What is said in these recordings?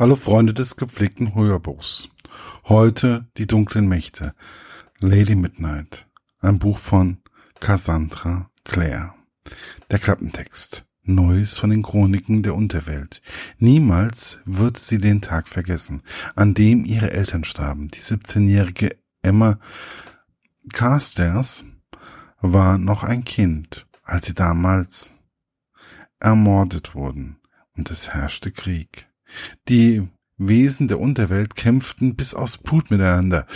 Hallo Freunde des gepflegten Hörbuchs. Heute die dunklen Mächte. Lady Midnight. Ein Buch von Cassandra Clare. Der Klappentext. Neues von den Chroniken der Unterwelt. Niemals wird sie den Tag vergessen, an dem ihre Eltern starben. Die 17-jährige Emma Carstairs war noch ein Kind, als sie damals ermordet wurden und es herrschte Krieg. Die Wesen der Unterwelt kämpften bis aus Blut miteinander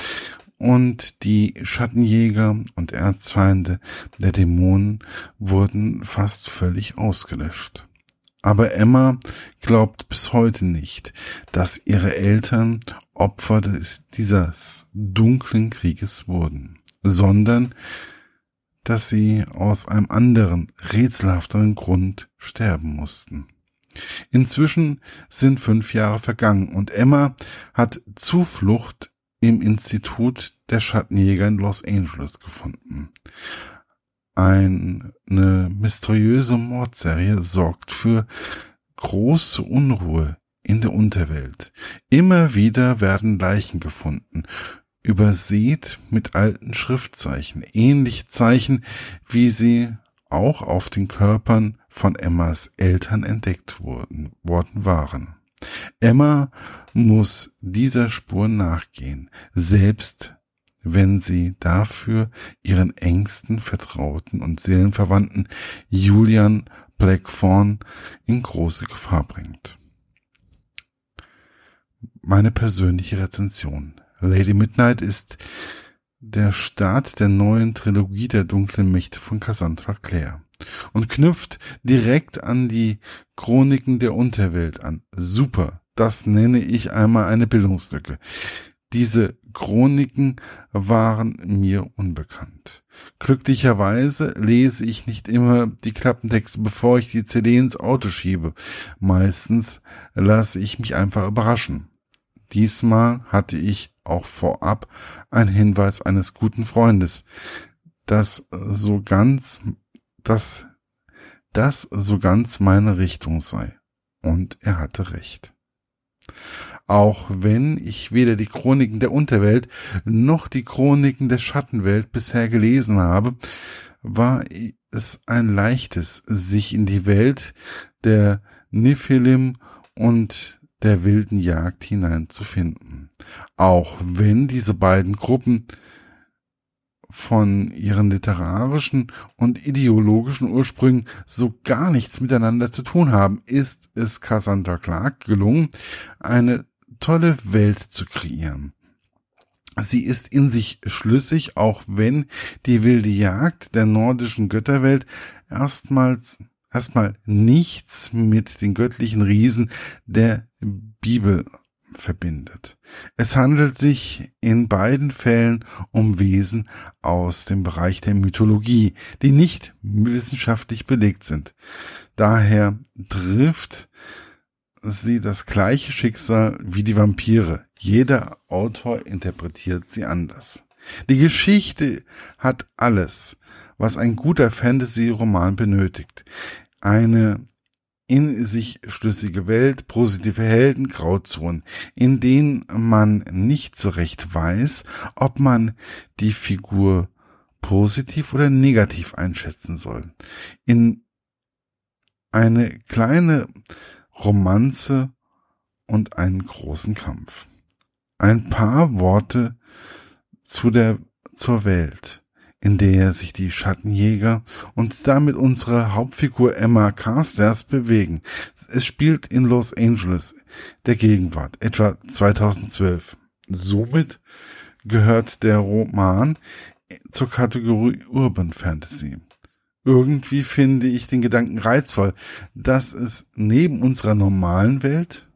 und die Schattenjäger und Erzfeinde der Dämonen wurden fast völlig ausgelöscht. Aber Emma glaubt bis heute nicht, dass ihre Eltern Opfer des, dieses dunklen Krieges wurden, sondern dass sie aus einem anderen, rätselhafteren Grund sterben mussten. Inzwischen sind fünf Jahre vergangen und Emma hat Zuflucht im Institut der Schattenjäger in Los Angeles gefunden. Eine mysteriöse Mordserie sorgt für große Unruhe in der Unterwelt. Immer wieder werden Leichen gefunden, übersät mit alten Schriftzeichen, ähnliche Zeichen, wie sie auch auf den Körpern von Emmas Eltern entdeckt worden, worden waren. Emma muss dieser Spur nachgehen, selbst wenn sie dafür ihren engsten Vertrauten und Seelenverwandten Julian Blackthorn in große Gefahr bringt. Meine persönliche Rezension. Lady Midnight ist der Start der neuen Trilogie der dunklen Mächte von Cassandra Clare und knüpft direkt an die Chroniken der Unterwelt an. Super, das nenne ich einmal eine Bildungslücke. Diese Chroniken waren mir unbekannt. Glücklicherweise lese ich nicht immer die Klappentexte, bevor ich die CD ins Auto schiebe. Meistens lasse ich mich einfach überraschen. Diesmal hatte ich auch vorab einen Hinweis eines guten Freundes, dass so ganz, dass das so ganz meine Richtung sei. Und er hatte recht. Auch wenn ich weder die Chroniken der Unterwelt noch die Chroniken der Schattenwelt bisher gelesen habe, war es ein leichtes, sich in die Welt der Nephilim und der wilden Jagd hineinzufinden. Auch wenn diese beiden Gruppen von ihren literarischen und ideologischen Ursprüngen so gar nichts miteinander zu tun haben, ist es Cassandra Clark gelungen, eine tolle Welt zu kreieren. Sie ist in sich schlüssig, auch wenn die wilde Jagd der nordischen Götterwelt erstmals erstmal nichts mit den göttlichen Riesen der Bibel verbindet. Es handelt sich in beiden Fällen um Wesen aus dem Bereich der Mythologie, die nicht wissenschaftlich belegt sind. Daher trifft sie das gleiche Schicksal wie die Vampire. Jeder Autor interpretiert sie anders. Die Geschichte hat alles, was ein guter Fantasy-Roman benötigt. Eine in sich schlüssige Welt, positive Helden, Grauzonen, in denen man nicht so recht weiß, ob man die Figur positiv oder negativ einschätzen soll. In eine kleine Romanze und einen großen Kampf. Ein paar Worte zu der, zur Welt in der sich die Schattenjäger und damit unsere Hauptfigur Emma Carstairs bewegen. Es spielt in Los Angeles, der Gegenwart, etwa 2012. Somit gehört der Roman zur Kategorie Urban Fantasy. Irgendwie finde ich den Gedanken reizvoll, dass es neben unserer normalen Welt,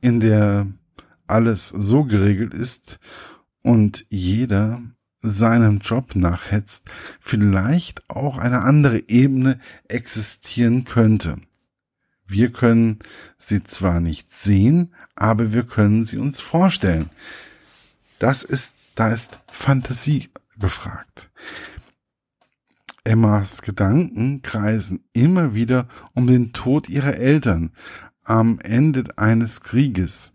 in der alles so geregelt ist und jeder seinem Job nachhetzt, vielleicht auch eine andere Ebene existieren könnte. Wir können sie zwar nicht sehen, aber wir können sie uns vorstellen. Das ist, da ist Fantasie gefragt. Emmas Gedanken kreisen immer wieder um den Tod ihrer Eltern, am Ende eines Krieges,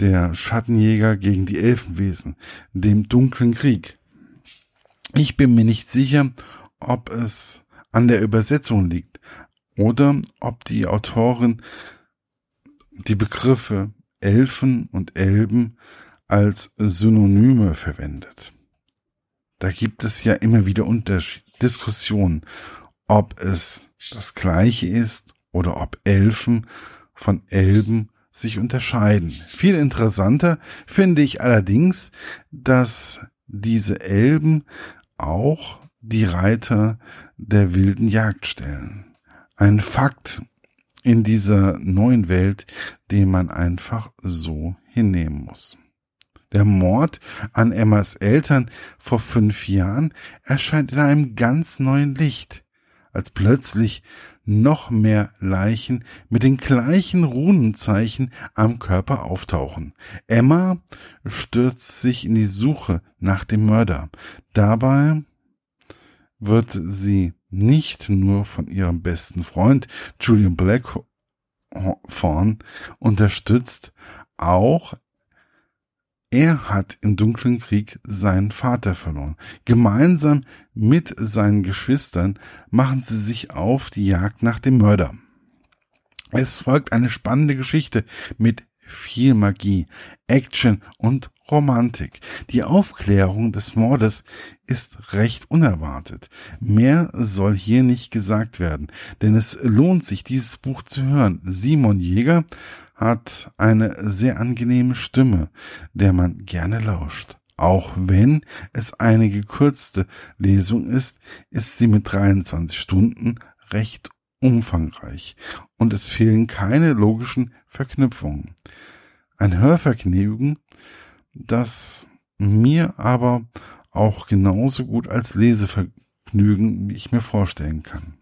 der Schattenjäger gegen die Elfenwesen, dem dunklen Krieg. Ich bin mir nicht sicher, ob es an der Übersetzung liegt oder ob die Autorin die Begriffe Elfen und Elben als Synonyme verwendet. Da gibt es ja immer wieder Unterschied, Diskussionen, ob es das gleiche ist oder ob Elfen von Elben sich unterscheiden. Viel interessanter finde ich allerdings, dass diese Elben auch die Reiter der wilden Jagd stellen. Ein Fakt in dieser neuen Welt, den man einfach so hinnehmen muss. Der Mord an Emmas Eltern vor fünf Jahren erscheint in einem ganz neuen Licht, als plötzlich noch mehr Leichen mit den gleichen Runenzeichen am Körper auftauchen. Emma stürzt sich in die Suche nach dem Mörder. Dabei wird sie nicht nur von ihrem besten Freund Julian Blackthorn unterstützt, auch er hat im dunklen Krieg seinen Vater verloren. Gemeinsam mit seinen Geschwistern machen sie sich auf die Jagd nach dem Mörder. Es folgt eine spannende Geschichte mit viel Magie, Action und Romantik. Die Aufklärung des Mordes ist recht unerwartet. Mehr soll hier nicht gesagt werden, denn es lohnt sich, dieses Buch zu hören. Simon Jäger hat eine sehr angenehme Stimme, der man gerne lauscht. Auch wenn es eine gekürzte Lesung ist, ist sie mit 23 Stunden recht umfangreich und es fehlen keine logischen Verknüpfungen. Ein Hörvergnügen, das mir aber auch genauso gut als Lesevergnügen ich mir vorstellen kann.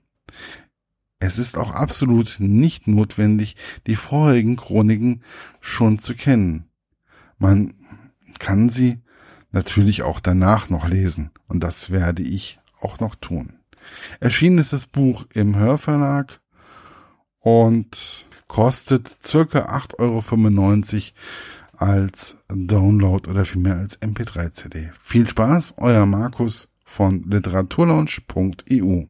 Es ist auch absolut nicht notwendig, die vorherigen Chroniken schon zu kennen. Man kann sie natürlich auch danach noch lesen und das werde ich auch noch tun. Erschienen ist das Buch im Hörverlag und kostet circa 8,95 Euro als Download oder vielmehr als MP3-CD. Viel Spaß, euer Markus von literaturlaunch.eu.